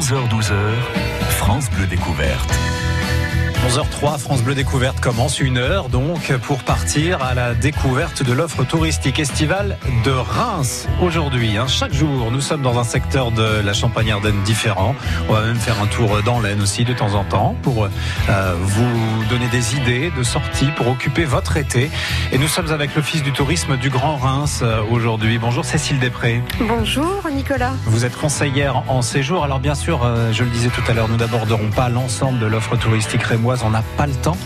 11h-12h, France Bleu Découverte. 11h03, France Bleu Découverte commence une heure donc pour partir à la découverte de l'offre touristique estivale de Reims aujourd'hui. Hein. Chaque jour, nous sommes dans un secteur de la Champagne-Ardenne différent. On va même faire un tour dans l'Aisne aussi de temps en temps pour euh, vous donner des idées de sorties pour occuper votre été. Et nous sommes avec l'Office du tourisme du Grand Reims euh, aujourd'hui. Bonjour Cécile Després. Bonjour Nicolas. Vous êtes conseillère en séjour. Alors bien sûr, euh, je le disais tout à l'heure, nous n'aborderons pas l'ensemble de l'offre touristique rémoise on n'a pas le temps.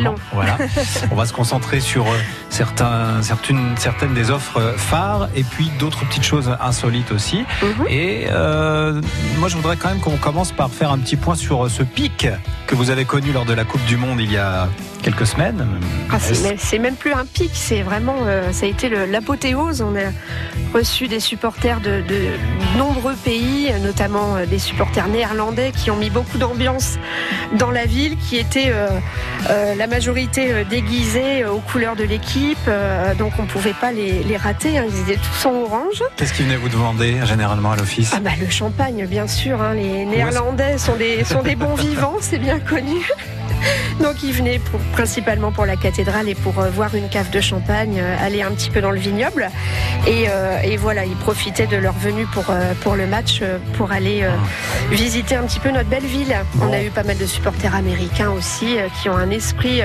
Long. Voilà. on va se concentrer sur euh, certains, certaines, certaines des offres phares et puis d'autres petites choses insolites aussi. Mhm. Et euh, moi, je voudrais quand même qu'on commence par faire un petit point sur ce pic que vous avez connu lors de la Coupe du Monde il y a quelques semaines. Ah, c'est même plus un pic, c'est vraiment, euh, ça a été l'apothéose. On a reçu des supporters de, nombreux pays, notamment euh, des supporters néerlandais qui ont mis beaucoup d'ambiance dans la ville, qui étaient euh, la majorité déguisés aux couleurs de l'équipe, donc on ne pouvait pas les, rater. Hein. ils étaient tous en orange. Qu'est-ce qu'ils venaient vous demander généralement à l'office? Ah bah, Le champagne, bien sûr. Hein. les Néerlandais sont des, sont des bons vivants, c'est bien connu. Donc ils venaient principalement pour la cathédrale et pour euh, voir une cave de champagne, euh, aller un petit peu dans le vignoble. Et, euh, voilà, ils profitaient de leur venue pour, pour le match, pour aller visiter un petit peu notre belle ville. On a eu pas mal de supporters américains aussi qui ont un esprit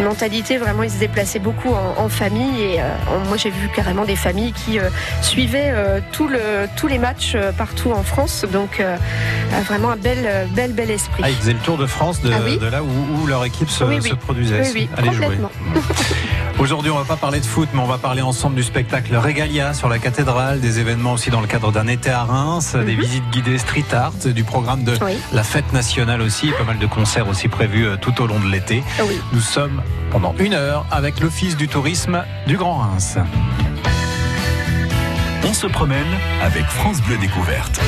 mentalité vraiment, ils se déplaçaient beaucoup en, famille et moi j'ai vu carrément des familles qui suivaient tout le, tous les matchs partout en France. Donc vraiment un bel, bel, bel esprit. Ah, ils faisaient le tour de France de, ah de là où où, leur équipe se, produisait. Oui, Allez jouer. Aujourd'hui, on va pas parler de foot, mais on va parler ensemble du spectacle Regalia sur la cathédrale, des événements aussi dans le cadre d'un été à Reims, des mhm. visites guidées street art, du programme de la fête nationale aussi, pas mal de concerts aussi prévus euh, tout au long de l'été. Nous sommes pendant une heure avec l'Office du tourisme du Grand Reims. On se promène avec France Bleu Découverte.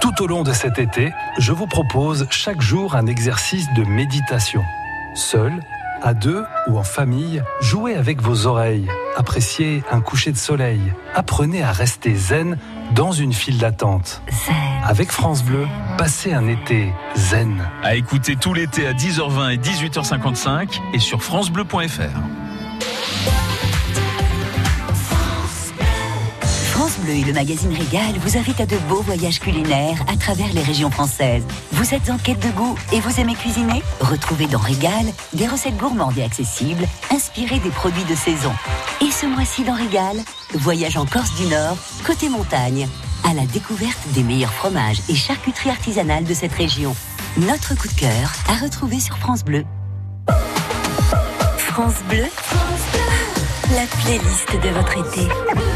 Tout au long de cet été, je vous propose chaque jour un exercice de méditation. Seul, à deux ou en famille, jouez avec vos oreilles, appréciez un coucher de soleil, apprenez à rester zen dans une file d'attente. Avec France Bleu, passez un été zen. À écouter tout l'été à 10h20 et 18h55 et sur francebleu.fr. Bleu et le magazine Régal vous invitent à de beaux voyages culinaires à travers les régions françaises. Vous êtes en quête de goût et vous aimez cuisiner? Retrouvez dans Régal des recettes gourmandes et accessibles, inspirées des produits de saison. Et ce mois-ci dans Régal, voyage en Corse du Nord, côté montagne, à la découverte des meilleurs fromages et charcuteries artisanales de cette région. Notre coup de cœur à retrouver sur France Bleu. France Bleu, France Bleu. la playlist de votre été.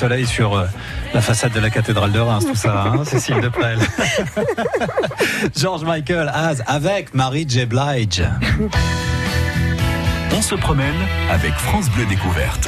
Soleil sur euh, la façade de la cathédrale de Reims, tout ça, hein, Cécile Deprel. George Michael Az avec Marie J. Blige. On se promène avec France Bleu Découverte.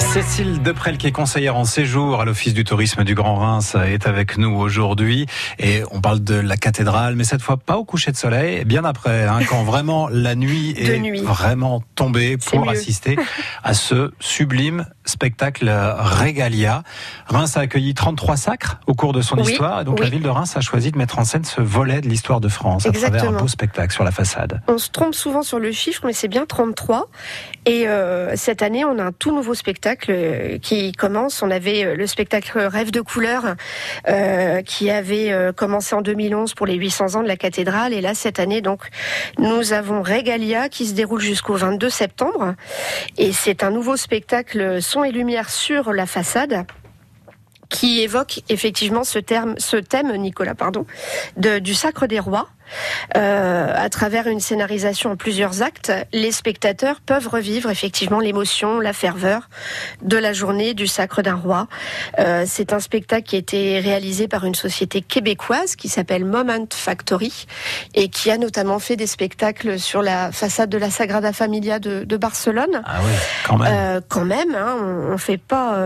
Cécile Deprel, qui est conseillère en séjour à l'Office du tourisme du Grand Reims, est avec nous aujourd'hui. Et on parle de la cathédrale, mais cette fois pas au coucher de soleil, bien après, hein, quand vraiment la nuit est vraiment tombée pour assister à ce sublime spectacle Regalia. Reims a accueilli 33 sacres au cours de son histoire. Et donc la ville de Reims a choisi de mettre en scène ce volet de l'histoire de France à travers un beau spectacle sur la façade. On se trompe souvent sur le chiffre, mais c'est bien 33. Et euh, cette année, on a un tout nouveau spectacle euh, qui commence. On avait euh, le spectacle Rêve de couleur euh, qui avait commencé en 2011 pour les 800 ans de la cathédrale. Et là, cette année, donc, nous avons Regalia qui se déroule jusqu'au 22 septembre. Et c'est un nouveau spectacle son et lumière sur la façade qui évoque effectivement ce, terme, ce thème, Nicolas, pardon, du Sacre des Rois. Euh, à travers une scénarisation en plusieurs actes, les spectateurs peuvent revivre effectivement l'émotion, la ferveur de la journée du sacre d'un roi. Euh, c'est un spectacle qui a été réalisé par une société québécoise qui s'appelle Moment Factory et qui a notamment fait des spectacles sur la façade de la Sagrada Familia de, de Barcelone. Ah oui, quand même. Euh, quand même, hein, on, ne fait pas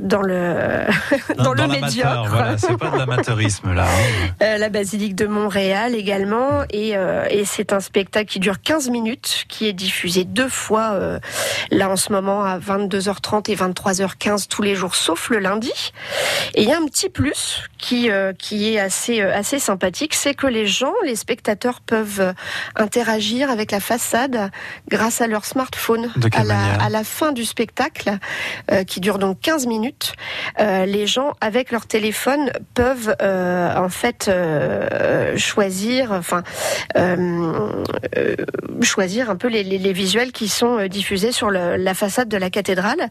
dans le dans, le médiocre. Voilà, c'est pas de l'amateurisme là. Hein. La basilique de Montréal également euh, et, c'est un spectacle qui dure 15 minutes, qui est diffusé deux fois euh, là en ce moment à 22h30 et 23h15 tous les jours, sauf le lundi. Et il y a un petit plus qui euh, qui est assez assez sympathique, c'est que les gens, les spectateurs peuvent interagir avec la façade grâce à leur smartphone. à, la, à la fin du spectacle, qui dure donc 15 minutes, les gens avec leur téléphone peuvent en fait choisir enfin euh, euh, choisir un peu les, visuels qui sont euh, diffusés sur la façade de la cathédrale.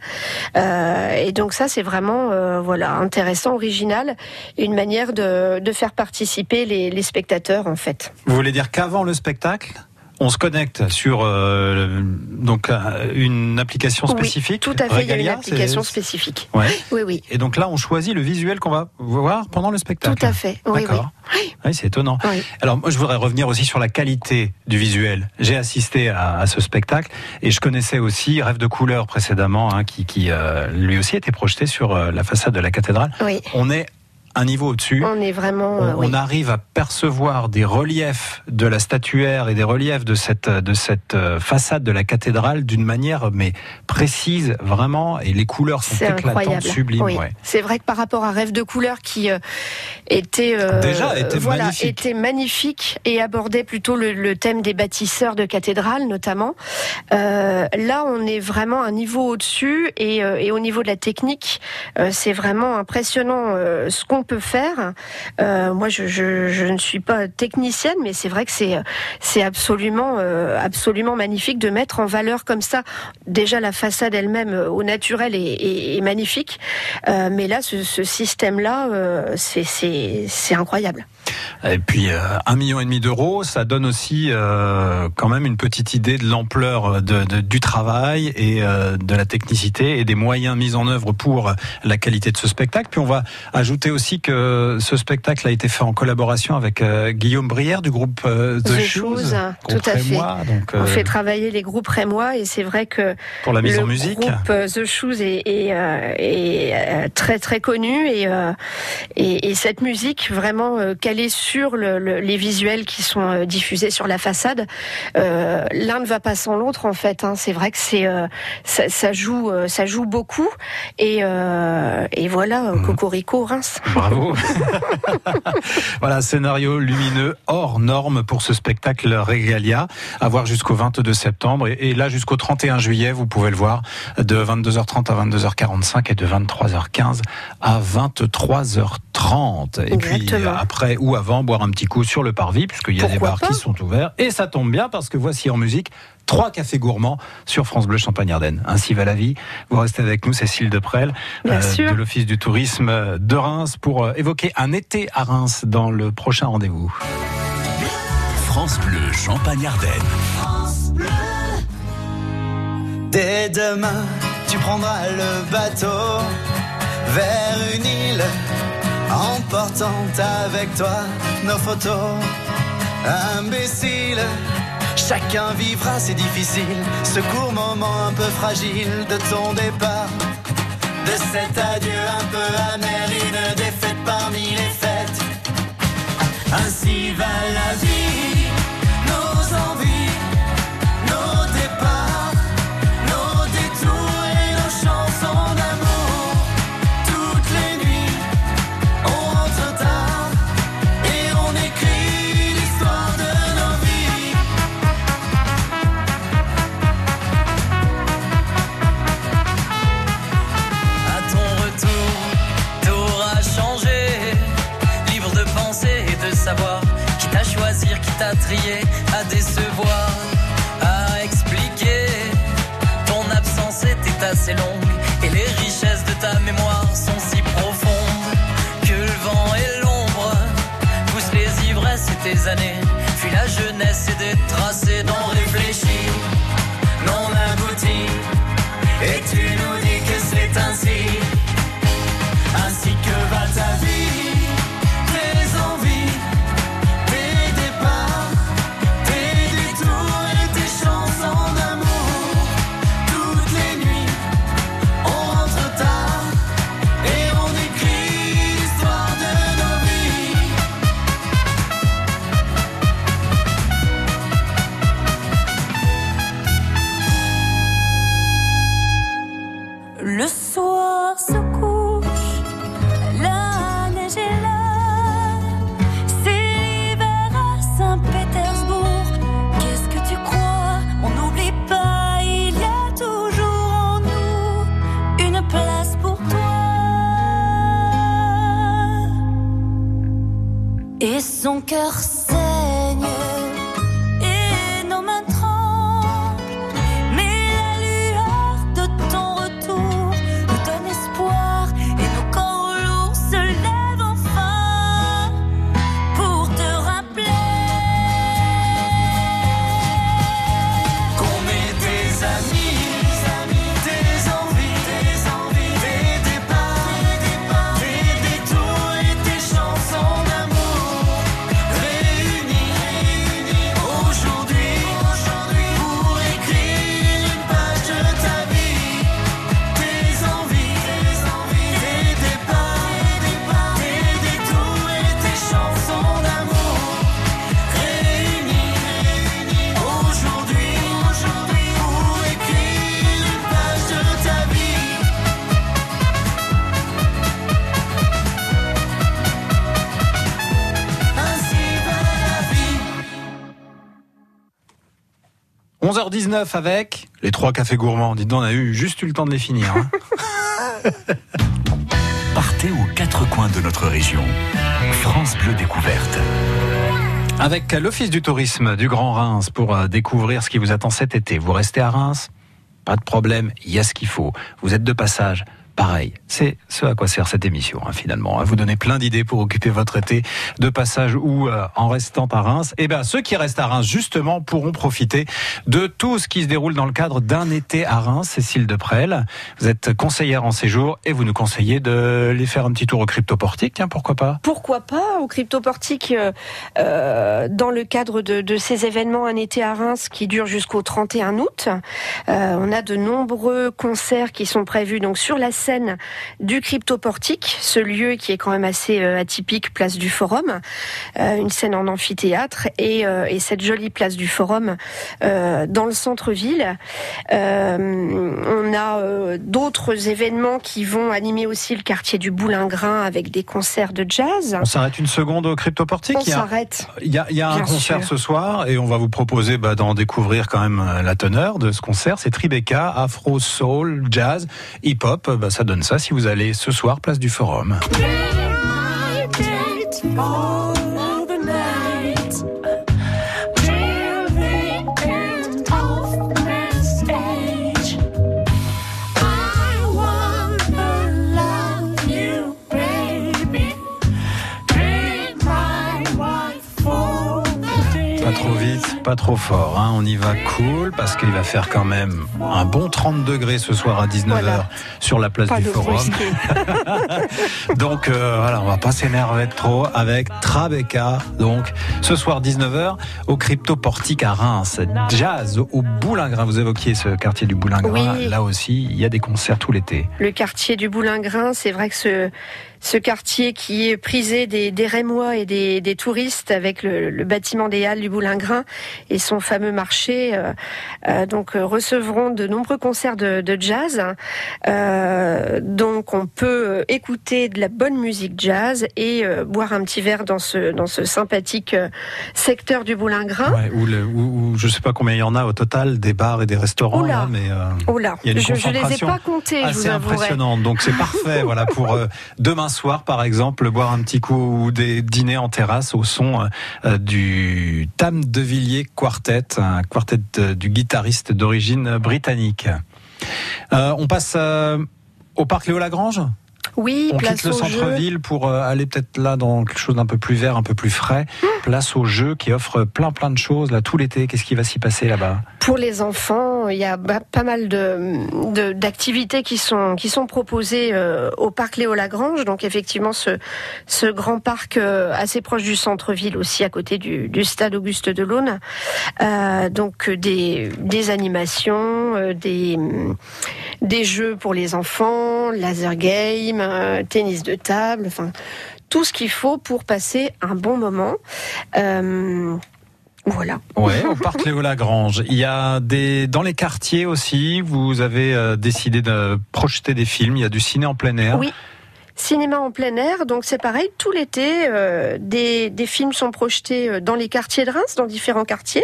et donc ça, c'est vraiment voilà intéressant, original, une manière de, faire participer les, les spectateurs en fait. Vous voulez dire qu'avant le spectacle on se connecte sur euh, donc euh, une application spécifique. tout à fait, il y a une application spécifique. Oui, oui. Et donc là, on choisit le visuel qu'on va voir pendant le spectacle. Tout à fait. Oui, D'accord. Oui. c'est étonnant. Alors moi, je voudrais revenir aussi sur la qualité du visuel. J'ai assisté à, ce spectacle et je connaissais aussi Rêve de couleur précédemment, hein, qui, qui euh, lui aussi était projeté sur la façade de la cathédrale. Oui. On est un niveau au-dessus. On est vraiment. On, euh, arrive à percevoir des reliefs de la statuaire et des reliefs de cette de cette euh, façade de la cathédrale d'une manière mais précise vraiment et les couleurs sont éclatantes, sublimes. C'est vrai que par rapport à Rêve de couleur qui euh, était déjà était voilà, magnifique. était magnifique et abordait plutôt le, thème des bâtisseurs de cathédrales notamment. là, on est vraiment un niveau au-dessus et, et, au niveau de la technique, c'est vraiment impressionnant ce qu'on peut faire. Euh, moi, je, ne suis pas technicienne, mais c'est vrai que c'est absolument euh, absolument magnifique de mettre en valeur comme ça. Déjà, la façade elle-même euh, au naturel est, magnifique, mais là, ce, système-là, c'est incroyable. Et puis un million et demi d'euros, ça donne aussi quand même une petite idée de l'ampleur du travail et de la technicité et des moyens mis en œuvre pour la qualité de ce spectacle. Puis on va ajouter aussi que ce spectacle a été fait en collaboration avec euh, Guillaume Brière du groupe euh, The, Shoes, tout à fait. Donc, on fait travailler les groupes rémois et c'est vrai que pour la mise en musique, groupe The Shoes est, est, est très très connu et, et, et cette musique vraiment calée sur les visuels qui sont euh, diffusés sur la façade. Euh, l'un ne va pas sans l'autre en fait. Hein. C'est vrai que c'est euh, ça, joue ça joue beaucoup et, et voilà mmh. Cocorico Reims. Bravo. voilà scénario lumineux hors norme pour ce spectacle Regalia à voir jusqu'au 22 septembre et, là jusqu'au 31 juillet vous pouvez le voir de 22h30 à 22h45 et de 23h15 à 23h30 et puis après ou avant boire un petit coup sur le parvis, puisqu'il y a des bars qui sont ouverts. Et ça tombe bien parce que voici en musique trois cafés gourmands sur France Bleu Champagne-Ardenne. Ainsi va la vie. Vous restez avec nous, Cécile Deprel, euh, de l'Office du tourisme de Reims, pour euh, évoquer un été à Reims dans le prochain rendez-vous. France Bleu Champagne-Ardenne. Dès demain, tu tu prendras le bateau vers une île, emportant avec toi nos photos. Imbécile, chacun vivra, c'est difficile, ce court moment un peu fragile de ton départ. De cet adieu un peu amer, une défaite parmi les fêtes. Ainsi va la vie, t'a trié, à décevoir, à expliquer. Ton absence était assez longue et les richesses de ta mémoire sont si profondes que le vent et l'ombre poussent les ivresses et tes années. Fuis la jeunesse et des tracés non 11h19 avec les trois cafés gourmands. Dites donc, on a eu juste eu le temps de les finir. hein. Partez aux quatre coins de notre région. France Bleu Découverte. Avec l'Office du tourisme du Grand Reims pour euh, découvrir ce qui vous attend cet été. Vous restez à Reims? Pas de problème, il y a ce qu'il faut. Vous êtes de passage Pareil, c'est ce à quoi sert cette émission hein, finalement. À vous donner plein d'idées pour occuper votre été de passage ou euh, en restant à Reims. Et bien ceux qui restent à Reims justement pourront profiter de tout ce qui se déroule dans le cadre d'un été à Reims. Cécile Deprel, vous êtes conseillère en séjour et vous nous conseillez de les faire un petit tour au cryptoportique. Tiens, pourquoi pas? Pourquoi pas au cryptoportique euh, euh, dans le cadre de, ces événements un été à Reims qui dure jusqu'au 31 août. Euh, on a de nombreux concerts qui sont prévus donc sur la scène du cryptoportique, ce lieu qui est quand même assez euh, atypique, place du Forum, euh, une scène en amphithéâtre et, euh, et cette jolie place du Forum dans le centre-ville. On a d'autres événements qui vont animer aussi le quartier du Boulingrin avec des concerts de jazz. On s'arrête une seconde au cryptoportique On Il y a- s'arrête. Il y a, il y a un concert sûr. ce soir et on va vous proposer bah, d'en découvrir quand même la teneur de ce concert. C'est Tribeca, Afro, Soul, Jazz, Hip Hop. Bah, ça donne ça si vous allez ce soir place du Forum. Pas trop vite, pas trop fort. Hein. On y va cool parce qu'il va faire quand même un bon 30 degrés ce soir à 19h Voilà. sur la place Pas du Forum. Donc euh, voilà, on va pas s'énerver trop avec Trabeca. Donc ce soir 19h au Crypto Portique à Reims. Jazz au Boulingrin. Vous évoquiez ce quartier du Boulingrin. Oui. Là aussi, il y a des concerts tout l'été. le quartier du Boulingrin, c'est vrai que ce, ce quartier qui est prisé des, des Rémois et des, des touristes avec le, le bâtiment des Halles du Boulingrin et son fameux marché, euh, euh, donc euh, recevront de nombreux concerts de, de jazz. Euh, donc on peut écouter de la bonne musique jazz et boire un petit verre dans ce, dans ce sympathique secteur du Boulingrin. Ouais, ou, le, je sais pas combien il y en a au total des bars et des restaurants Oula. là, mais Il y a une je, je les ai pas comptés, je assez vous avouerai. impressionnante. Donc c'est parfait, voilà, pour euh, soir par exemple, boire un petit coup ou des dîners en terrasse au son euh, du Tam de Villiers Quartet, un quartet euh, du guitariste d'origine britannique. Euh, on passe euh, au parc Léo Lagrange? Oui, On place quitte le centre-ville pour euh, aller peut-être là dans quelque chose d'un peu plus vert, un peu plus frais. Place au jeu qui offre plein plein de choses là tout l'été. Qu'est-ce qui va s'y passer là-bas? Pour les enfants, il y a pas mal de d'activités qui sont qui sont proposées euh, au parc Léo Lagrange. Donc effectivement, ce ce grand parc euh, assez proche du centre-ville aussi, à côté du, du stade Auguste Delaune. Euh, donc des des animations, des des jeux pour les enfants, laser game, euh, tennis de table, enfin tout ce qu'il faut pour passer un bon moment. Euh, voilà. Ouais, au parc Léo Lagrange. Il y a des dans les quartiers aussi. Vous avez euh, décidé de projeter des films. Il y a du ciné en plein air. Oui. Cinéma en plein air, donc c'est pareil, tout l'été, euh, des, des films sont projetés euh, dans les quartiers de Reims, dans différents quartiers,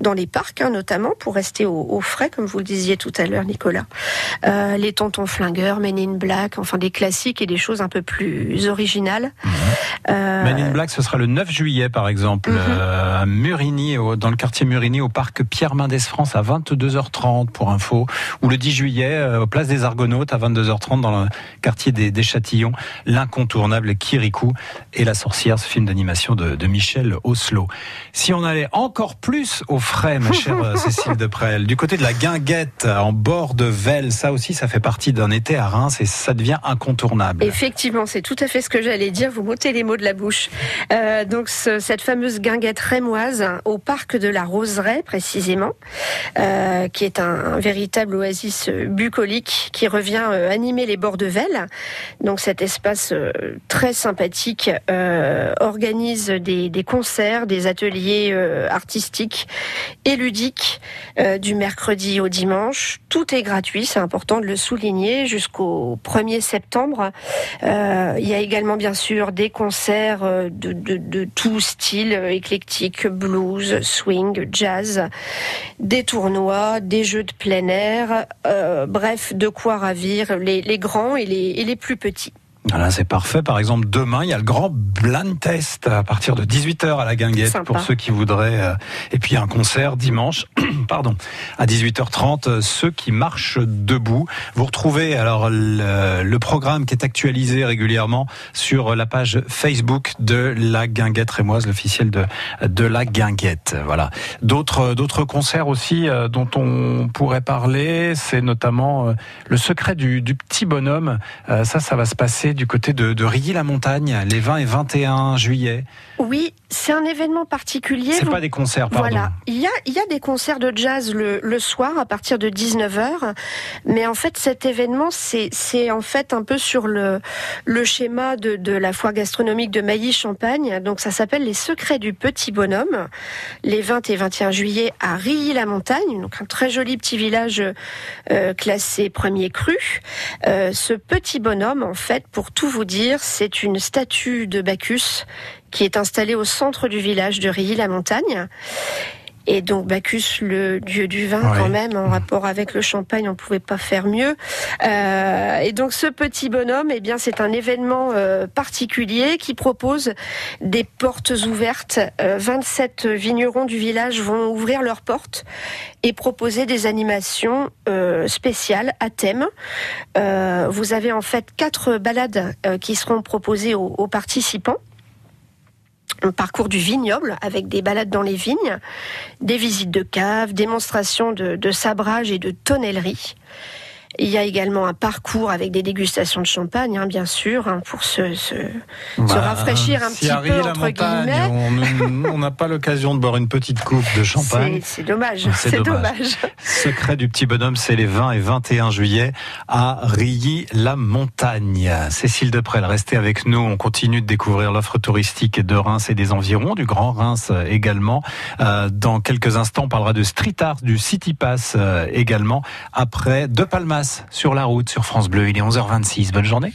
dans les parcs hein, notamment, pour rester au, au frais, comme vous le disiez tout à l'heure, Nicolas. Euh, les Tontons Flingueurs, Men in Black, enfin des classiques et des choses un peu plus originales. Euh, Men in Black, ce sera le 9 juillet, par exemple, Mhm. à Murigny, dans le quartier Murigny, au parc Pierre Mendès France, à 22h30, pour info. Ou le 10 juillet, au Place des Argonautes, à 22h30, dans le quartier des, des Châtillons, l'incontournable Kirikou et la sorcière, ce film d'animation de, de Michel Oslo. Si on allait encore plus au frais, ma chère euh, Cécile Deprel, du côté de la Guinguette, en bord de Velle, ça aussi, ça fait partie d'un été à Reims et ça devient incontournable. Effectivement, c'est tout à fait ce que j'allais dire. Vous m'ôtez les mots de la bouche. Euh, donc, ce- cette fameuse guinguette rémoise au parc de la Roseraie, précisément, euh, qui est un, un véritable oasis euh, bucolique qui revient euh, animer les bords de Velle. Donc, espace euh, très sympathique euh, organise des, concerts, des ateliers euh, artistiques et ludiques du mercredi au dimanche. Tout est gratuit, c'est important de le souligner, jusqu'au 1er septembre. Il y a également bien sûr des concerts de, tout style, éclectique, blues, swing, jazz, des tournois, des jeux de plein air, bref, de quoi ravir les, les grands et les, et les plus petits. Voilà, c'est parfait. Par exemple, demain, il y a le grand blind test à partir de 18h à la Guinguette Sympa. pour ceux qui voudraient. euh, Et puis un concert dimanche, pardon, à 18h30, euh, ceux qui marchent debout. Vous retrouvez alors le, le programme qui est actualisé régulièrement sur la page Facebook de la Guinguette rémoise, l'officiel de de la Guinguette. Voilà. D'autres d'autres concerts aussi euh, dont on pourrait parler, c'est notamment euh, le secret du, du petit bonhomme. Euh, ça, ça va se passer du côté de, de Rilly-la-Montagne, les 20 et 21 juillet. Oui, c'est un événement particulier. C'est pas des concerts, pardon. Voilà, il y a, il y a des concerts de jazz le, le soir à partir de 19h, mais en fait cet événement c'est c'est en fait un peu sur le le schéma de, de la foire gastronomique de Mailly-Champagne, donc ça s'appelle les secrets du petit bonhomme, les 20 et 21 juillet à Rilly-la-Montagne, donc un très joli petit village euh, classé premier cru. Euh, ce petit bonhomme en fait, pour tout vous dire, c'est une statue de Bacchus qui est installée au centre du village de Rilly-la-Montagne. Et donc Bacchus, le dieu du vin, Ouais. quand même, en rapport avec le champagne, on pouvait pas faire mieux. Euh, et donc ce petit bonhomme, eh bien, c'est un événement euh, particulier qui propose des portes ouvertes. Euh, 27 vignerons du village vont ouvrir leurs portes et proposer des animations euh, spéciales à thème. Euh, vous avez en fait quatre balades euh, qui seront proposées aux- aux participants. Un parcours du vignoble avec des balades dans les vignes, des visites de caves, démonstrations de, de sabrage et de tonnellerie. Il y a également un parcours avec des dégustations de champagne, hein, bien sûr, hein, pour se, se, se Bah, rafraîchir un si petit Harry peu, entre montagne, guillemets. on n'a pas l'occasion de boire une petite coupe de champagne. C'est dommage, C'est dommage. Secret du petit bonhomme, c'est les 20 et 21 juillet à Rilly-la-Montagne. Cécile Deprel, restez avec nous. On continue de découvrir l'offre touristique de Reims et des environs, du Grand Reims euh, également. Euh, dans quelques instants, on parlera de street art, du City Pass euh, également. Après, De Palmas sur la route sur France Bleu. Il est 11h26. Bonne journée.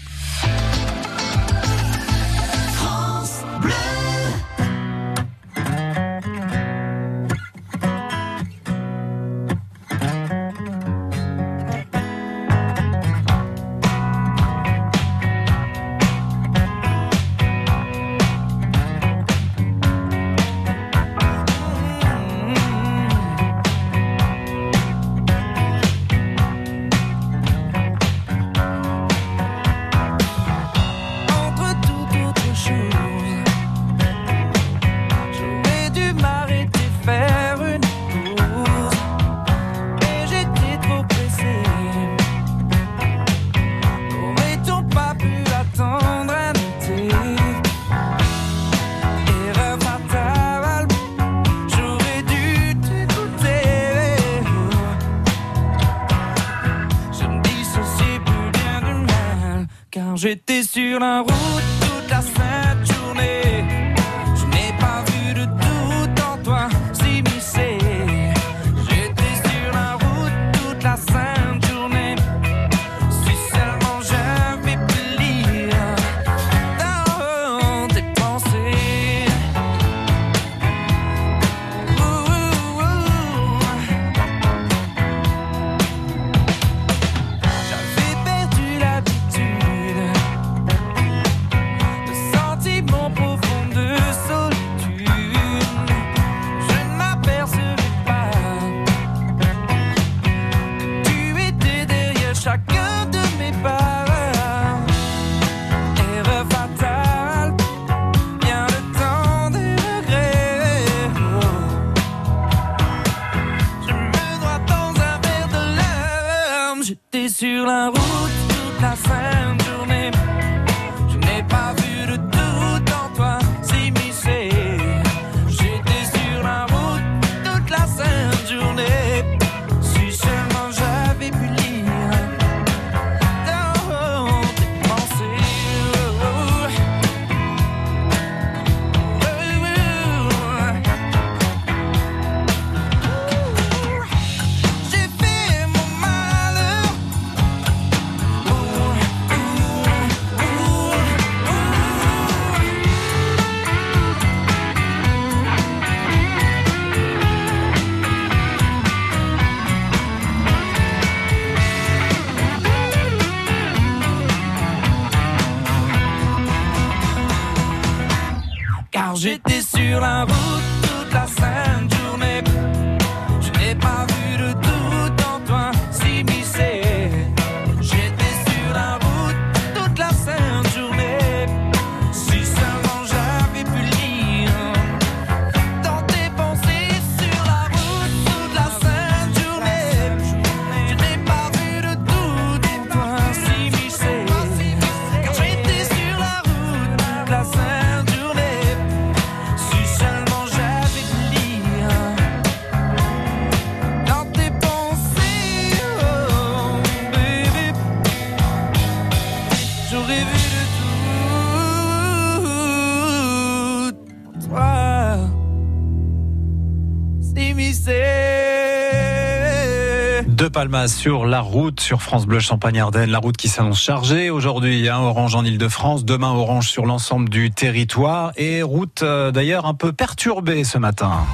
Sur la route sur France Bleu Champagne-Ardenne, la route qui s'annonce chargée aujourd'hui, hein, orange en Ile-de-France, demain orange sur l'ensemble du territoire et route euh, d'ailleurs un peu perturbée ce matin.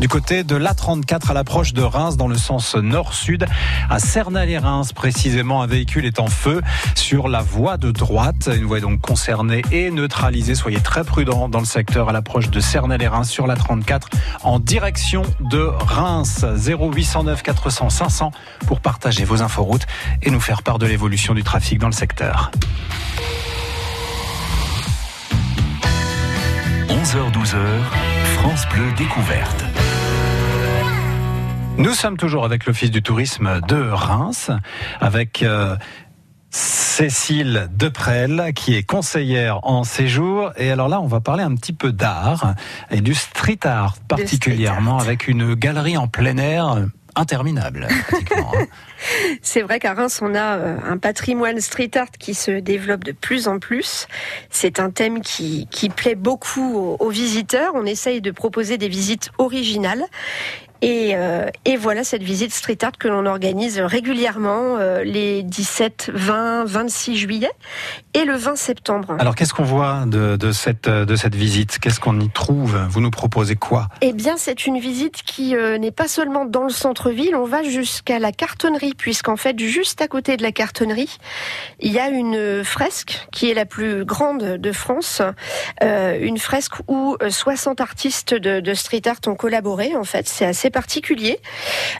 Du côté de l'A34 à l'approche de Reims dans le sens nord-sud, à Cernay-les-Reims précisément, un véhicule est en feu sur la voie de droite. Une voie est donc concernée et neutralisée. Soyez très prudents dans le secteur à l'approche de Cernay-les-Reims sur l'A34 en direction de Reims. 0809 400 500 pour partager vos inforoutes et nous faire part de l'évolution du trafic dans le secteur. 11h 11h-12h, France Bleu Découverte. Nous sommes toujours avec l'Office du tourisme de Reims, avec euh, Cécile Deprel, qui est conseillère en séjour. Et alors là, on va parler un petit peu d'art et du street art particulièrement, street art. avec une galerie en plein air interminable. pratiquement, hein. C'est vrai qu'à Reims, on a euh, un patrimoine street art qui se développe de plus en plus. C'est un thème qui, qui plaît beaucoup aux, aux visiteurs. On essaye de proposer des visites originales. Et, euh, et voilà cette visite street art que l'on organise régulièrement euh, les 17, 20, 26 juillet et le 20 septembre. Alors qu'est-ce qu'on voit de, de cette, de cette visite? Qu'est-ce qu'on y trouve? Vous nous proposez quoi? Eh bien, c'est une visite qui euh, n'est pas seulement dans le centre-ville, on va jusqu'à la cartonnerie, puisqu'en fait, juste à côté de la cartonnerie, il y a une fresque qui est la plus grande de France, euh, une fresque où euh, 60 artistes de, de street art ont collaboré. En fait, c'est assez particulier.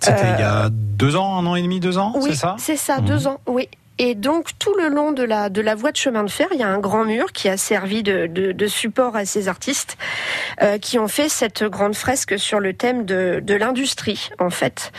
C'était Euh, il y a deux ans, un an et demi, deux ans, Oui, c'est ça? c'est ça, Mhm. deux ans, oui. Et donc tout le long de la de la voie de chemin de fer, il y a un grand mur qui a servi de, de, de support à ces artistes euh, qui ont fait cette grande fresque sur le thème de, de l'industrie en fait.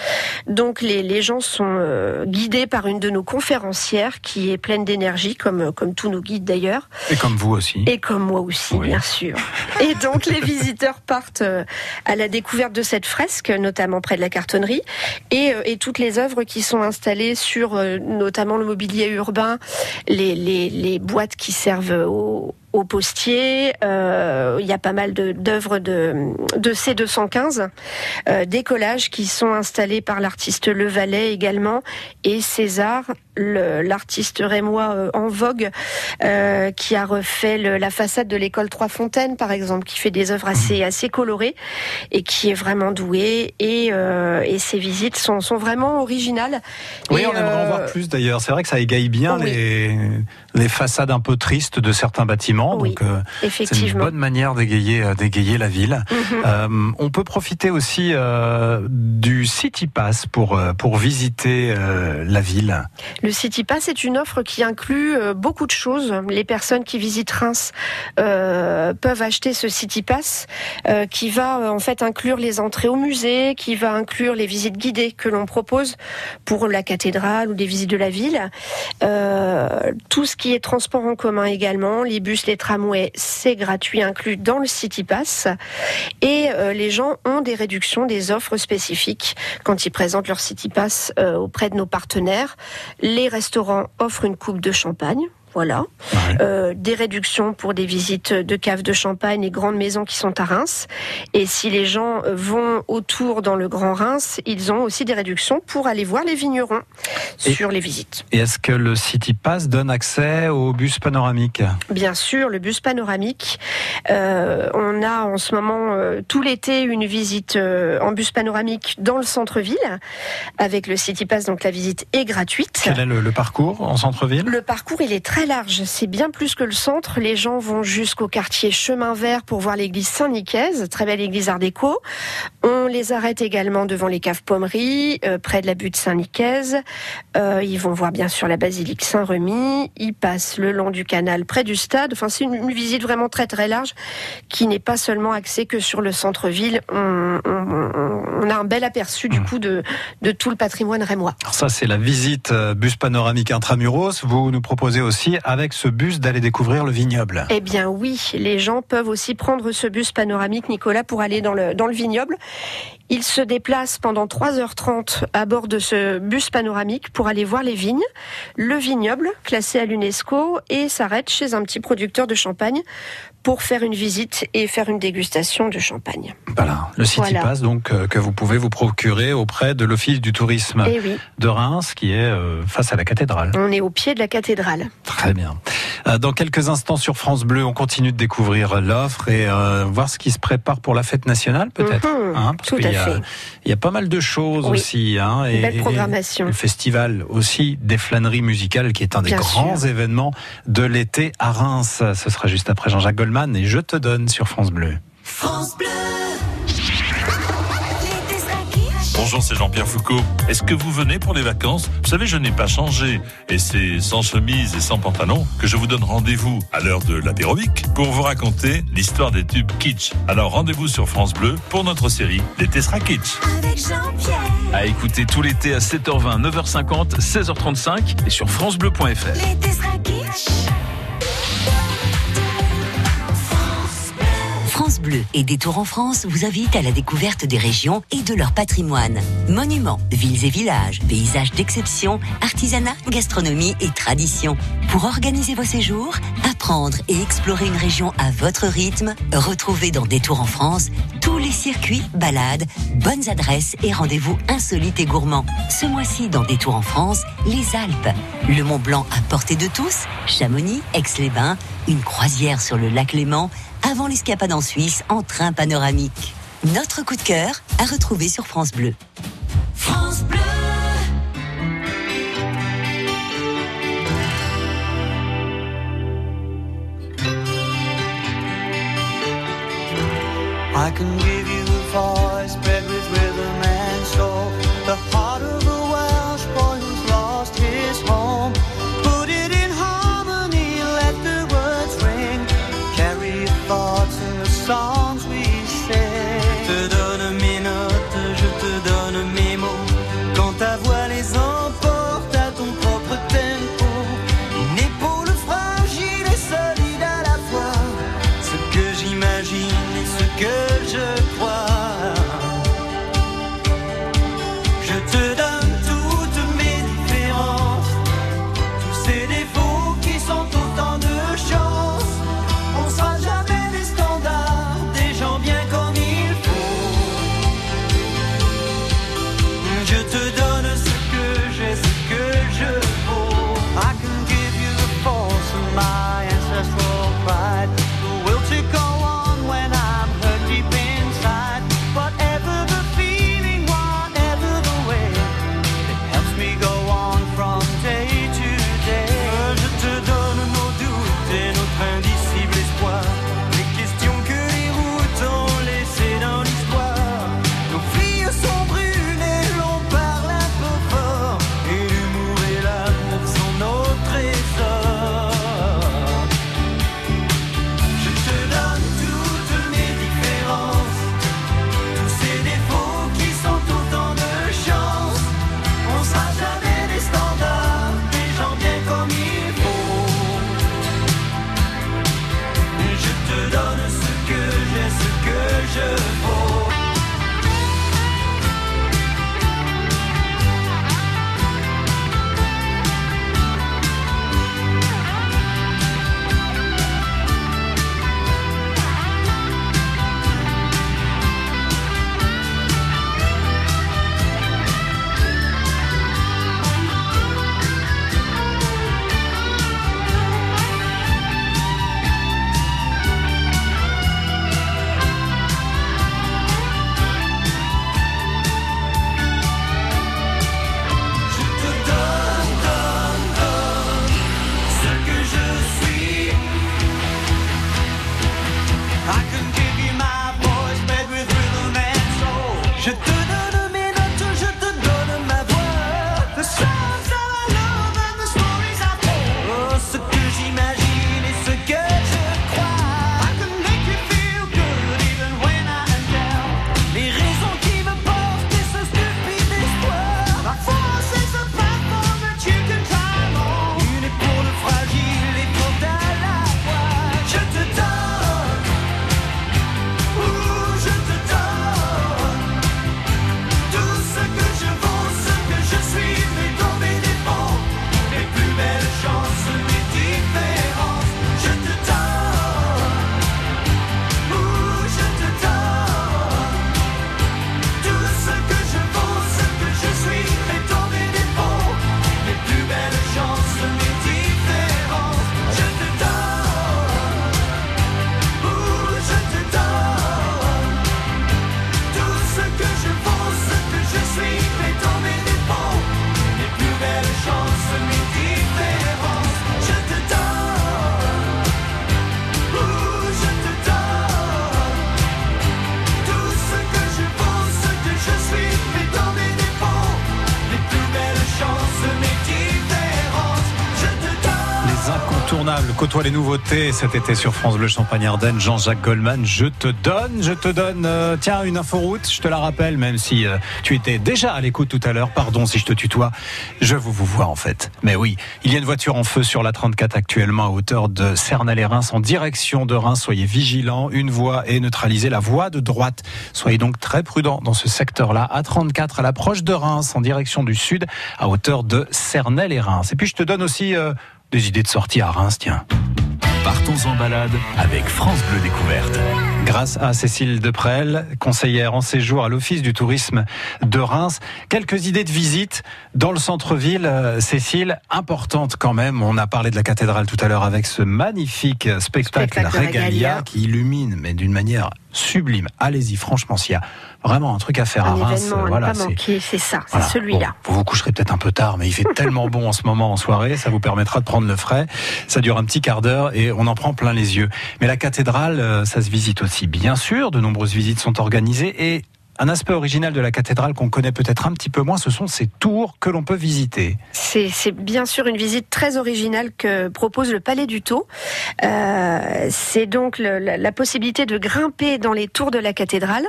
Donc les, les gens sont euh, guidés par une de nos conférencières qui est pleine d'énergie comme comme tous nos guides d'ailleurs Et comme vous aussi. et comme moi aussi Oui. bien sûr. Et donc les visiteurs partent euh, à la découverte de cette fresque notamment près de la cartonnerie et, et toutes les œuvres qui sont installées sur euh, notamment le mobilier urbain, les, les, les boîtes qui servent aux, aux postiers. Euh, il y a pas mal de- d'œuvres de, de C215, euh, des collages qui sont installés par l'artiste Le Valais également et César, l'artiste rémois euh, en vogue, euh, qui a refait le- la façade de l'école Trois Fontaines par exemple, qui fait des œuvres assez assez colorées et qui est vraiment doué et, euh, et ses visites sont, sont vraiment originales. Oui, Et, on aimerait en voir plus d'ailleurs. C'est vrai que ça égaye bien oui. les, les façades un peu tristes de certains bâtiments. Oui, donc, euh, c'est une Effectivement. bonne manière d'égayer, euh, d'égayer la ville. Mhm. Euh, on peut profiter aussi euh, du City Pass pour, pour visiter la ville. Le City Pass est une offre qui inclut beaucoup de choses. Les personnes qui visitent Reims peuvent acheter ce City Pass qui va en fait inclure les entrées au musée, qui va inclure les visites guidées que l'on propose pour la cathédrale ou des visites de la ville. Tout ce qui est transport en commun également, les bus, les tramways, c'est gratuit inclus dans le City Pass. Et euh, les gens ont des réductions, des offres spécifiques quand ils présentent leur City Pass euh, auprès de nos partenaires. Les restaurants offrent une coupe de champagne. Voilà. Euh, des réductions pour des visites de caves de champagne et grandes maisons qui sont à Reims. Et si les gens vont autour dans le Grand Reims, ils ont aussi des réductions pour aller voir les vignerons Et- sur les visites. Et est-ce que le City Pass donne accès au bus panoramique? Bien sûr, le bus panoramique. Euh, on a en ce moment euh, tout l'été une visite en bus panoramique dans le centre-ville avec le City Pass. Donc la visite est gratuite. Quel est le, le parcours en centre-ville? Le parcours, il est très large. C'est bien plus que le centre. Les gens vont jusqu'au quartier Chemin Vert pour voir l'église Saint-Nicaise, très belle église art déco. On les arrête également devant les caves Pommery, euh, près de la butte Saint-Nicaise. Euh, ils vont voir bien sûr la basilique Saint-Remy. Ils passent le long du canal près du stade. Enfin, c'est une, une visite vraiment très très large qui n'est pas seulement axée que sur le centre-ville. On, on- on- on a un bel aperçu du coup de, de tout le patrimoine rémois. Alors ça, c'est la visite euh, bus panoramique intramuros. Vous nous proposez aussi, avec ce bus, d'aller découvrir le vignoble. Eh bien oui, les gens peuvent aussi prendre ce bus panoramique, Nicolas, pour aller dans le, vignoble. Ils se déplacent pendant 3h30 à bord de ce bus panoramique pour aller voir les vignes, le vignoble classé à l'UNESCO et s'arrête chez un petit producteur de champagne pour faire une visite et faire une dégustation de champagne. Voilà, le City Voilà. Pass, donc, euh, que vous pouvez vous procurer auprès de l'Office du tourisme Et oui, de Reims, qui est euh, face à la cathédrale. on est au pied de la cathédrale. Très bien. Euh, Dans quelques instants sur France Bleu, on continue de découvrir l'offre et voir ce qui se prépare pour la fête nationale, peut-être. Mhm, hein, parce tout qu'il à y a, fait. il y a pas mal de choses Oui. aussi. Hein, Une belle programmation. Le festival aussi des flâneries musicales, qui est un des Bien grands sûr. événements de l'été à Reims. Ce sera juste après Jean-Jacques Goldman et Je te donne sur France Bleu. Bonjour, c'est Jean-Pierre Foucault. Est-ce que vous venez pour les vacances? Vous savez, je n'ai pas changé. Et c'est sans chemise et sans pantalon que je vous donne rendez-vous à l'heure de l'apérobic pour vous raconter l'histoire des tubes kitsch. Alors rendez-vous sur France Bleu pour notre série L'été sera kitsch. Avec Jean-Pierre. À écouter tout l'été à 7h20, 9h50, 16h35 et sur francebleu.fr. L'été sera kitsch. France Bleu et Détour en France vous invitent à la découverte des régions et de leur patrimoine. Monuments, villes et villages, paysages d'exception, artisanat, gastronomie et tradition. Pour organiser vos séjours, apprendre et explorer une région à votre rythme, retrouvez dans Détour en France tous les circuits, balades, bonnes adresses et rendez-vous insolites et gourmands. Ce mois-ci dans Détour en France, les Alpes, le Mont Blanc à portée de tous, Chamonix, Aix-les-Bains, une croisière sur le lac Léman, avant l'escapade en Suisse en train panoramique. Notre coup de cœur à retrouver sur France Bleu. France Bleu. Les nouveautés cet été sur France Bleu Champagne Ardenne. Jean-Jacques Goldman, je te donne, je te donne, euh, tiens, une inforoute, je te la rappelle, même si euh, tu étais déjà à l'écoute tout à l'heure. Pardon si je te tutoie. Je vous vous vois en fait. Mais oui, il y a une voiture en feu sur la 34 actuellement à hauteur de Cernal-les-Reims en direction de Reims. Soyez vigilants. Une voie est neutralisée, la voie de droite. Soyez donc très prudents dans ce secteur-là. À 34 à l'approche de Reims en direction du sud à hauteur de Cernay-les-Reims. Et puis je te donne aussi euh, des idées de sortie à Reims, tiens. Partons en balade avec France Bleu Découverte. Grâce à Cécile Deprel, conseillère en séjour à l'Office du tourisme de Reims. Quelques idées de visite dans le centre-ville. Euh, Cécile, importante quand même. On a parlé de la cathédrale tout à l'heure avec ce magnifique spectacle, Spectacle Regalia, Regalia. qui illumine, mais d'une manière sublime. Allez-y, franchement, s'il y a vraiment un truc à faire Un à Reims, voilà, c'est- ça, c'est voilà. celui-là. Bon, vous vous coucherez peut-être un peu tard, mais il fait tellement bon en ce moment en soirée, ça vous permettra de prendre le frais. Ça dure un petit quart d'heure et on en prend plein les yeux. Mais la cathédrale, euh, ça se visite aussi, bien sûr. De nombreuses visites sont organisées et un aspect original de la cathédrale qu'on connaît peut-être un petit peu moins, ce sont ces tours que l'on peut visiter. C'est bien sûr une visite très originale que propose le Palais du Tau. Euh, c'est donc le- la, la possibilité de grimper dans les tours de la cathédrale.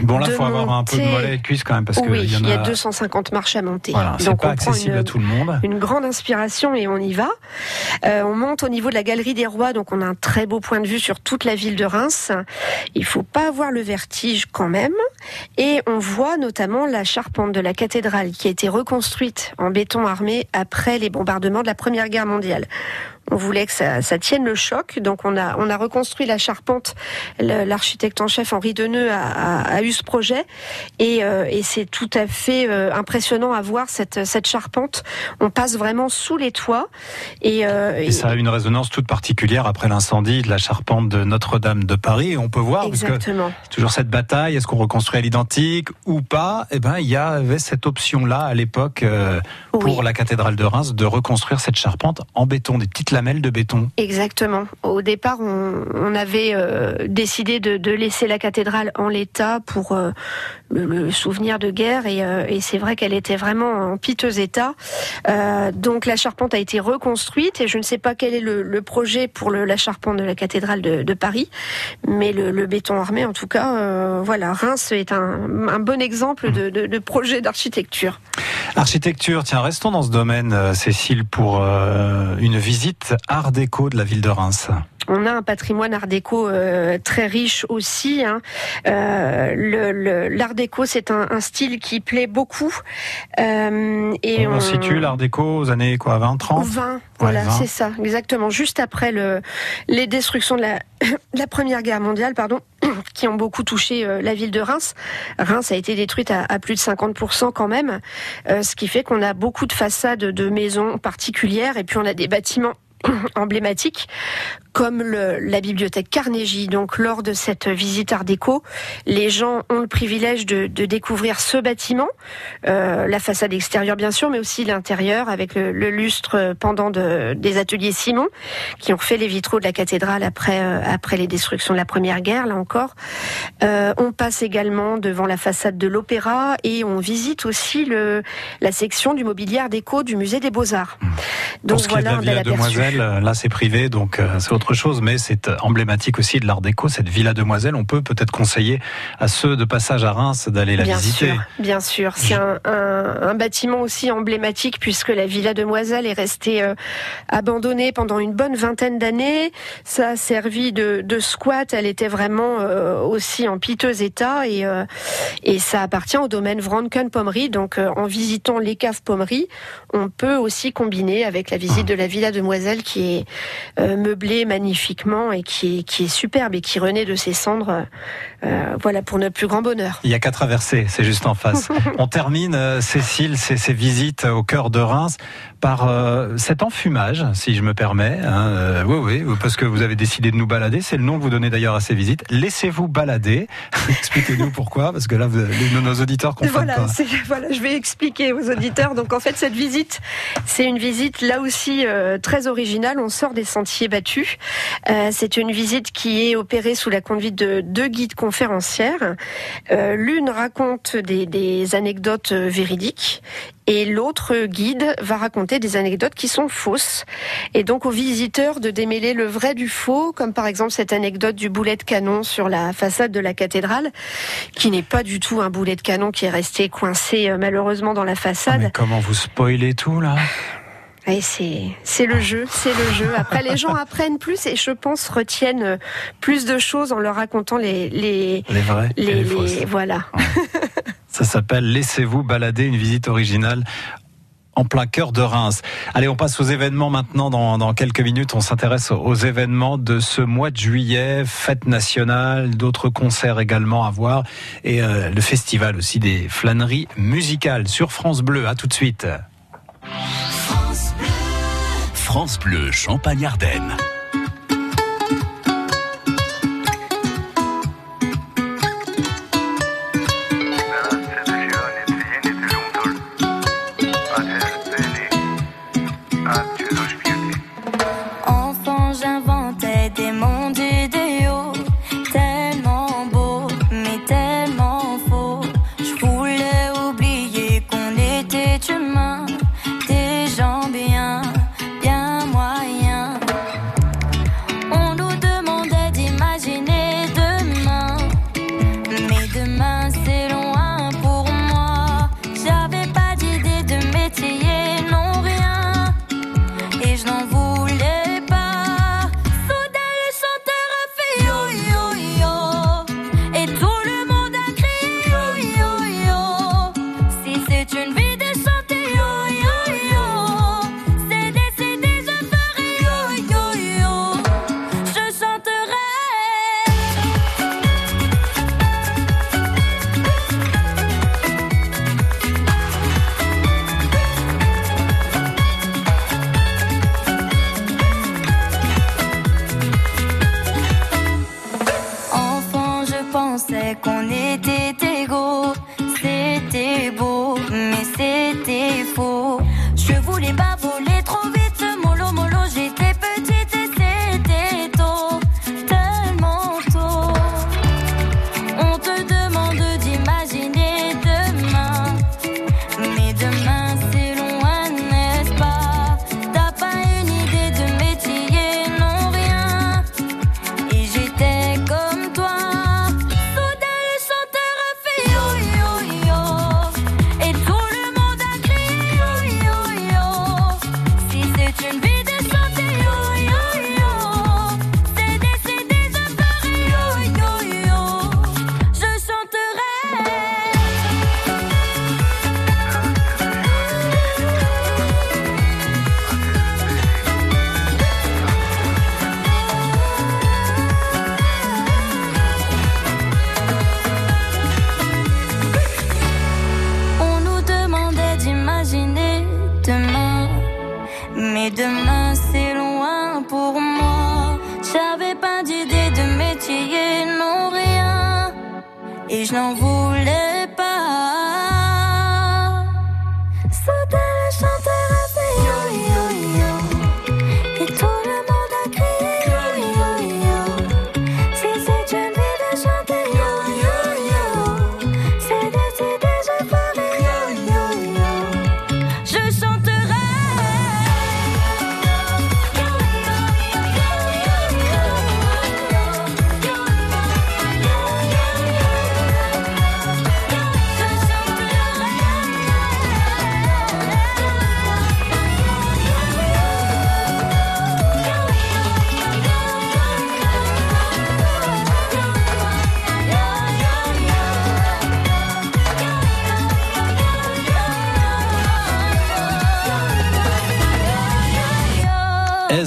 Bon, là, il faut avoir un peu de mollet et de cuisse quand même, parce oui, qu'il y en il y a. a 250 marches à monter. Voilà, donc pas on prend accessible une, à tout le monde. une grande inspiration et on y va. Euh, on monte au niveau de la galerie des rois, donc on a un très beau point de vue sur toute la ville de Reims. Il faut pas avoir le vertige quand même. Et on voit notamment la charpente de la cathédrale qui a été reconstruite en béton armé après les bombardements de la Première Guerre mondiale. On voulait que ça, ça tienne le choc, donc on a, on a reconstruit la charpente. L'architecte en chef Henri Deneux a, a- a eu ce projet et, euh, et c'est tout à fait euh, impressionnant à voir cette, cette charpente. On passe vraiment sous les toits et, euh, Et ça a une résonance toute particulière après l'incendie de la charpente de Notre-Dame de Paris. Et on peut voir, parce que exactement. toujours cette bataille, est-ce qu'on reconstruit à l'identique ou pas? Eh ben, il y avait cette option-là à l'époque pour Oui. la cathédrale de Reims de reconstruire cette charpente en béton, des petites lamelles de béton. Exactement. Au départ, on, on avait euh, décidé de, de laisser la cathédrale en l'état pour euh, le, le souvenir de guerre et, euh, et c'est vrai qu'elle était vraiment en piteux état. Donc la charpente a été reconstruite et je ne sais pas quel est le, le projet pour le- la charpente de la cathédrale de, de Paris, mais le, béton armé, en tout cas, voilà, Reims est un, un bon exemple de, projet d'architecture. Architecture, tiens, restons dans ce domaine, Cécile, pour une visite art déco de la ville de Reims. On a un patrimoine art déco euh, très riche aussi. hein. Euh, L'art déco, c'est un, un style qui plaît beaucoup. Euh, et on, situe l'art déco aux années quoi, 20, 30 20, voilà, 20. c'est ça, exactement. Juste après le, les destructions de la, la Première Guerre mondiale, pardon, qui ont beaucoup touché la ville de Reims. Reims a été détruite à, à plus de 50% quand même, ce qui fait qu'on a beaucoup de façades de maisons particulières et puis on a des bâtiments emblématiques comme le- la bibliothèque Carnegie. Donc lors de cette visite Art déco, les gens ont le privilège de, de découvrir ce bâtiment, euh, la façade extérieure bien sûr, mais aussi l'intérieur avec le, le lustre pendant de, des ateliers Simon qui ont refait les vitraux de la cathédrale après euh, après les destructions de la Première Guerre. Là encore, Euh, on passe également devant la façade de l'Opéra et on visite aussi le la section du mobilier Art déco du musée des Beaux Arts. Pour ce qui est de voilà la Villa. Demoiselle, là c'est privé, donc c'est autre chose, mais c'est emblématique aussi de l'art déco, cette Villa Demoiselle. On peut peut-être conseiller à ceux de passage à Reims d'aller la bien visiter. Sûr, bien sûr, c'est un, un- un bâtiment aussi emblématique puisque la Villa Demoiselle est restée euh, abandonnée pendant une bonne vingtaine d'années. Ça a servi de, de squat. Elle était vraiment euh, aussi en piteux état et, euh, et ça appartient au domaine Vranken-Pommery. Donc, en visitant les caves Pommery, on peut aussi combiner avec la visite de la Villa Demoiselle qui est meublée magnifiquement et qui est, qui est superbe et qui renaît de ses cendres. euh, voilà pour notre plus grand bonheur. Il y a qu'à traverser, c'est juste en face. On termine, euh, Cécile, ces, ces visites au cœur de Reims par euh, cet enfumage, si je me permets. hein, euh, oui, oui, parce que vous avez décidé de nous balader. C'est le nom que vous donnez d'ailleurs à ces visites. Laissez-vous balader. Expliquez-nous pourquoi, parce que là, vous- les- nos auditeurs comprennent Voilà, pas. voilà, je vais expliquer aux auditeurs. Donc en fait, cette visite, c'est une visite là aussi euh, très originale. On sort des sentiers battus. Euh, c'est une visite qui est opérée sous la conduite de deux guides conférencières. Euh, L'une raconte des, des anecdotes euh, véridiques et l'autre guide va raconter des anecdotes qui sont fausses. Et donc aux visiteurs de démêler le vrai du faux, comme par exemple cette anecdote du boulet de canon sur la façade de la cathédrale, qui n'est pas du tout un boulet de canon qui est resté coincé malheureusement dans la façade. Mais comment vous spoilez tout là? Et c'est le jeu, c'est le jeu. Après, les gens apprennent plus et je pense retiennent euh, plus de choses en leur racontant les les Les vrais et les, les les- fausses. voilà. Ça s'appelle Laissez-vous balader, une visite originale en plein cœur de Reims. Allez, on passe aux événements maintenant. Dans, dans quelques minutes, on s'intéresse aux, aux événements de ce mois de juillet, fête nationale, d'autres concerts également à voir et euh, le festival aussi des flâneries musicales sur France Bleu. À tout de suite. France Bleu Champagne-Ardenne. Enfant,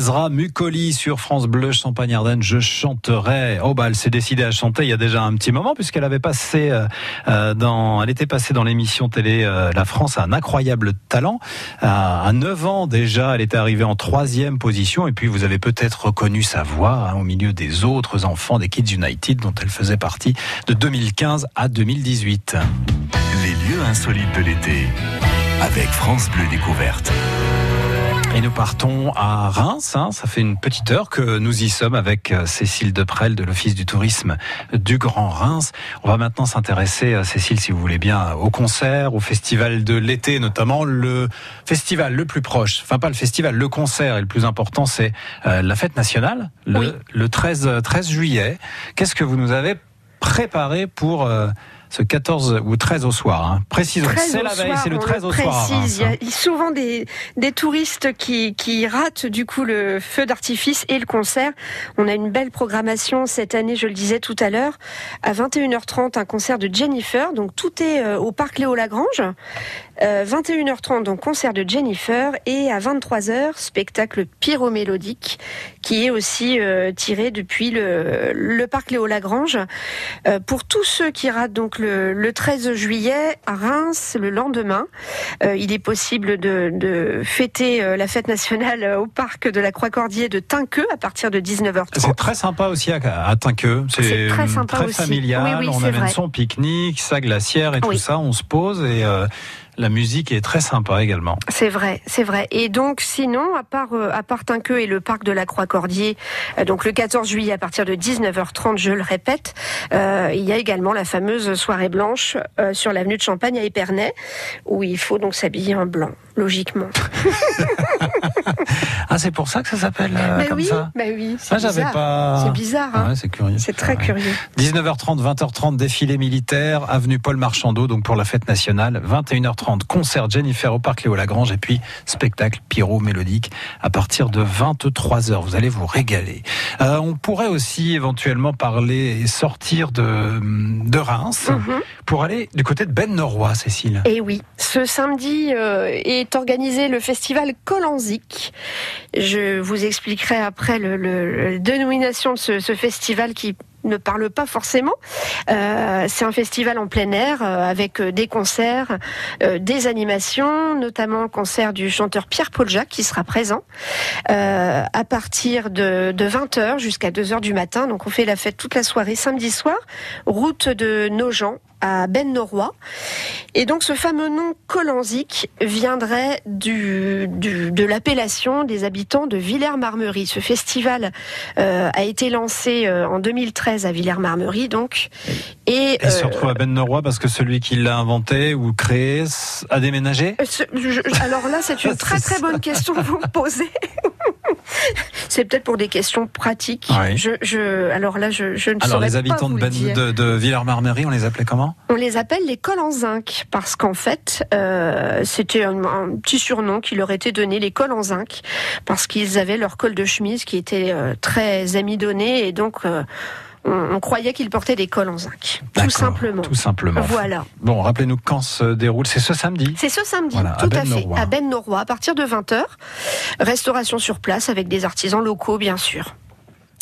Ezra Mucoli sur France Bleu Champagne Ardenne. Je chanterai. Oh bah elle s'est décidée à chanter il y a déjà un petit moment puisqu'elle avait passé euh, euh, dans, elle était passée dans l'émission télé euh, La France a un incroyable talent. À, à 9 ans déjà, elle était arrivée en troisième position et puis vous avez peut-être reconnu sa voix hein, au milieu des autres enfants des Kids United dont elle faisait partie de 2015 à 2018. Les lieux insolites de l'été avec France Bleu Découverte. Et nous partons à Reims. hein. Ça fait une petite heure que nous y sommes avec euh, Cécile Deprel de l'Office du tourisme du Grand Reims. On va maintenant s'intéresser, euh, Cécile, si vous voulez bien, au concert, au festival de l'été, notamment le festival le plus proche. Enfin, pas le festival, le concert. Et le plus important, c'est euh, la fête nationale, le, Oui. le 13, euh, 13 juillet. Qu'est-ce que vous nous avez préparé pour ce 14 ou 13 au soir hein Précisons, 13 c'est la veille, c'est le on 13 au soir. précise. Hein. Il y a souvent des, des touristes qui, qui ratent du coup le feu d'artifice et le concert. On a une belle programmation cette année, je le disais tout à l'heure. À 21h30, un concert de Jennifer. Donc tout est euh, au parc Léo Lagrange. Euh, 21h30, donc concert de Jennifer. Et à 23h, spectacle pyromélodique qui est aussi euh, tiré depuis le, le parc Léo Lagrange. Euh, pour tous ceux qui ratent donc le, le 13 juillet à Reims le lendemain, euh, il est possible de, de fêter euh, la fête nationale euh, au parc de la Croix-Cordier de Tinqueux à partir de 19h30. C'est très sympa aussi à, à Tinqueux. C'est très sympa aussi. familial. Oui, oui, on amène vrai. son pique-nique, sa glacière et tout ça. On se pose et euh, la musique est très sympa également. C'est vrai, c'est vrai. Et donc, sinon, à part euh, à part Tinqueux et le parc de la Croix-Cordier, euh, donc le 14 juillet à partir de 19h30, je le répète, euh, il y a également la fameuse soirée blanche euh, sur l'avenue de Champagne à Épernay, où il faut donc s'habiller en blanc, logiquement. Ah, c'est pour ça que ça s'appelle euh, Mais comme oui, ça bah oui, c'est Ah, bizarre. pas. C'est bizarre, hein Ouais, c'est curieux. C'est très Ouais. curieux. 19h30, 20h30, défilé militaire, avenue Paul Marchandeau, donc pour la fête nationale. 21h30, concert Jennifer au parc Léo Lagrange et puis spectacle pyro mélodique à partir de 23h. Vous allez vous régaler. Euh, on pourrait aussi éventuellement parler et sortir de, de Reims Mhm. pour aller du côté de Ben Norrois, Cécile. Et oui, ce samedi euh, organisé le festival Colanzic. Je vous expliquerai après la dénomination de ce, festival qui ne parle pas forcément. Euh, c'est un festival en plein air euh, avec euh, des concerts, des animations, notamment le concert du chanteur Pierre-Paul Jacques qui sera présent à partir de, de 20h jusqu'à 2h du matin. Donc on fait la fête toute la soirée samedi soir, route de Nogent à Ben Norrois. Et donc ce fameux nom Colanzic viendrait du, du- de l'appellation des habitants de Villers-Marmerie. Ce festival euh, a été lancé euh, en 2013 à Villers-Marmerie, donc. Et, Il se euh, retrouve à Ben Norrois parce que celui qui l'a inventé ou créé a déménagé? Ce- je- je- alors là, c'est une très très bonne question que vous me posez. c'est peut-être pour des questions pratiques. Oui. Je, je, alors là, je, je ne Alors saurais les pas habitants vous de, le ben, de, de Villers-Marmerie, on les appelait comment? On les appelle les cols en zinc parce qu'en fait, euh, c'était un, un petit surnom qui leur était donné, les cols en zinc, parce qu'ils avaient leur col de chemise qui était euh, très amidonné et donc euh, on, on croyait qu'ils portaient des cols en zinc, tout simplement. Tout simplement. Voilà. Bon, rappelez-nous quand se déroule. C'est ce samedi. C'est ce samedi, Voilà, tout à fait, Ben-Norrois. à Ben à partir de 20h. Restauration sur place avec des artisans locaux, bien sûr.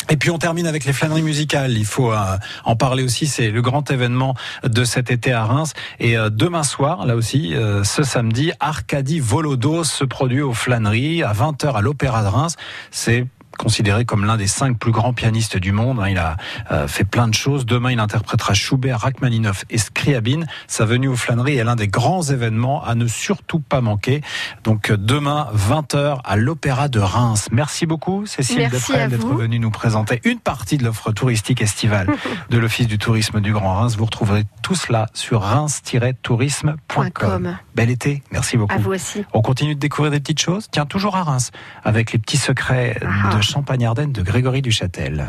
Et puis on termine avec les flâneries musicales. Il faut euh, en parler aussi. C'est le grand événement de cet été à Reims. Et euh, demain soir, là aussi, euh, ce samedi, Arcadie Volodos se produit aux flâneries à 20h à l'Opéra de Reims. C'est considéré comme l'un des cinq plus grands pianistes du monde. hein. Il a euh, fait plein de choses. Demain, il interprétera Schubert, Rachmaninoff et Scriabine. Sa venue aux flâneries est l'un des grands événements à ne surtout pas manquer. Donc euh, demain, 20h à l'Opéra de Reims. Merci beaucoup, Cécile à d'être venue nous présenter une partie de l'offre touristique estivale de l'Office du tourisme du Grand Reims. Vous retrouverez tout cela sur reims-tourisme.com. .com. Bel été, merci beaucoup. À vous aussi. On continue de découvrir des petites choses. Tiens, toujours à Reims, avec les petits secrets Ah. de Champagne-Ardenne de Grégory Duchâtel.